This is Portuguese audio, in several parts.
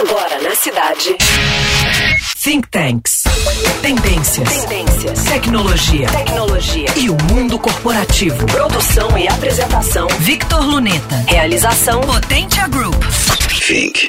Agora na cidade. Think Tanks. Tendências. Tendências. Tecnologia. Tecnologia. E o mundo corporativo. Produção e apresentação. Victor Luneta. Realização Potentia Group. Think.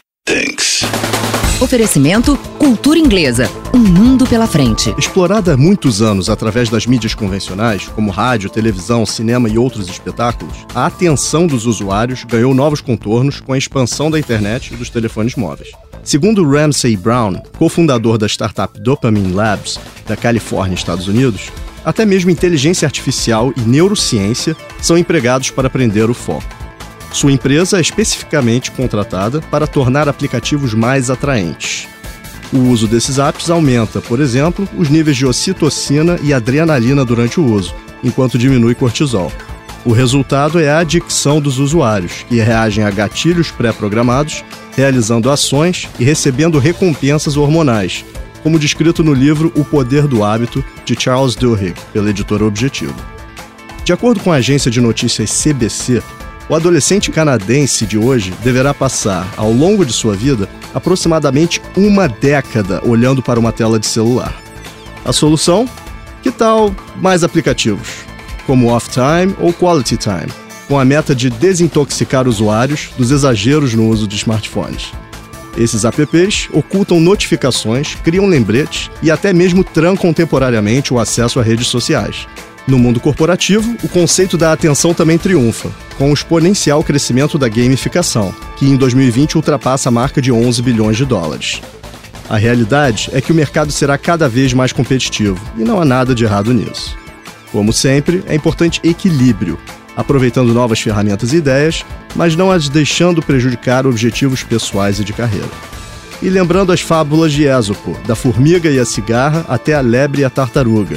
Oferecimento Cultura Inglesa. Um mundo pela frente. Explorada há muitos anos através das mídias convencionais, como rádio, televisão, cinema e outros espetáculos, a atenção dos usuários ganhou novos contornos com a expansão da internet e dos telefones móveis. Segundo Ramsey Brown, cofundador da startup Dopamine Labs, da Califórnia, Estados Unidos, até mesmo inteligência artificial e neurociência são empregados para aprender o foco. Sua empresa é especificamente contratada para tornar aplicativos mais atraentes. O uso desses apps aumenta, por exemplo, os níveis de ocitocina e adrenalina durante o uso, enquanto diminui cortisol. O resultado é a adicção dos usuários, que reagem a gatilhos pré-programados, realizando ações e recebendo recompensas hormonais, como descrito no livro O Poder do Hábito, de Charles Duhigg, pela editora Objetivo. De acordo com a agência de notícias CBC, o adolescente canadense de hoje deverá passar, ao longo de sua vida, aproximadamente uma década olhando para uma tela de celular. A solução? Que tal mais aplicativos, como Off Time ou Quality Time, com a meta de desintoxicar usuários dos exageros no uso de smartphones. Esses apps ocultam notificações, criam lembretes e até mesmo trancam temporariamente o acesso a redes sociais, no mundo corporativo, o conceito da atenção também triunfa, com o exponencial crescimento da gamificação, que em 2020 ultrapassa a marca de 11 bilhões de dólares. A realidade é que o mercado será cada vez mais competitivo, e não há nada de errado nisso. Como sempre, é importante equilíbrio, aproveitando novas ferramentas e ideias, mas não as deixando prejudicar objetivos pessoais e de carreira. E lembrando as fábulas de Ésopo, da formiga e a cigarra até a lebre e a tartaruga,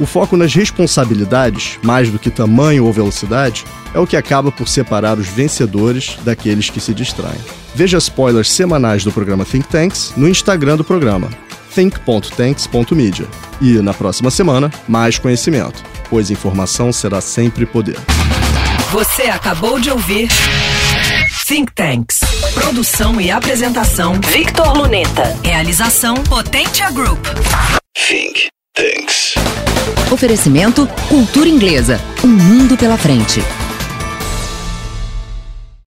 o foco nas responsabilidades, mais do que tamanho ou velocidade, é o que acaba por separar os vencedores daqueles que se distraem. Veja spoilers semanais do programa Think Tanks no Instagram do programa, think.tanks.media. E, na próxima semana, mais conhecimento, pois informação será sempre poder. Você acabou de ouvir Think Tanks. Produção e apresentação Victor Luneta. Realização Potentia Group. Think Tanks. Oferecimento Cultura Inglesa. Um mundo pela frente.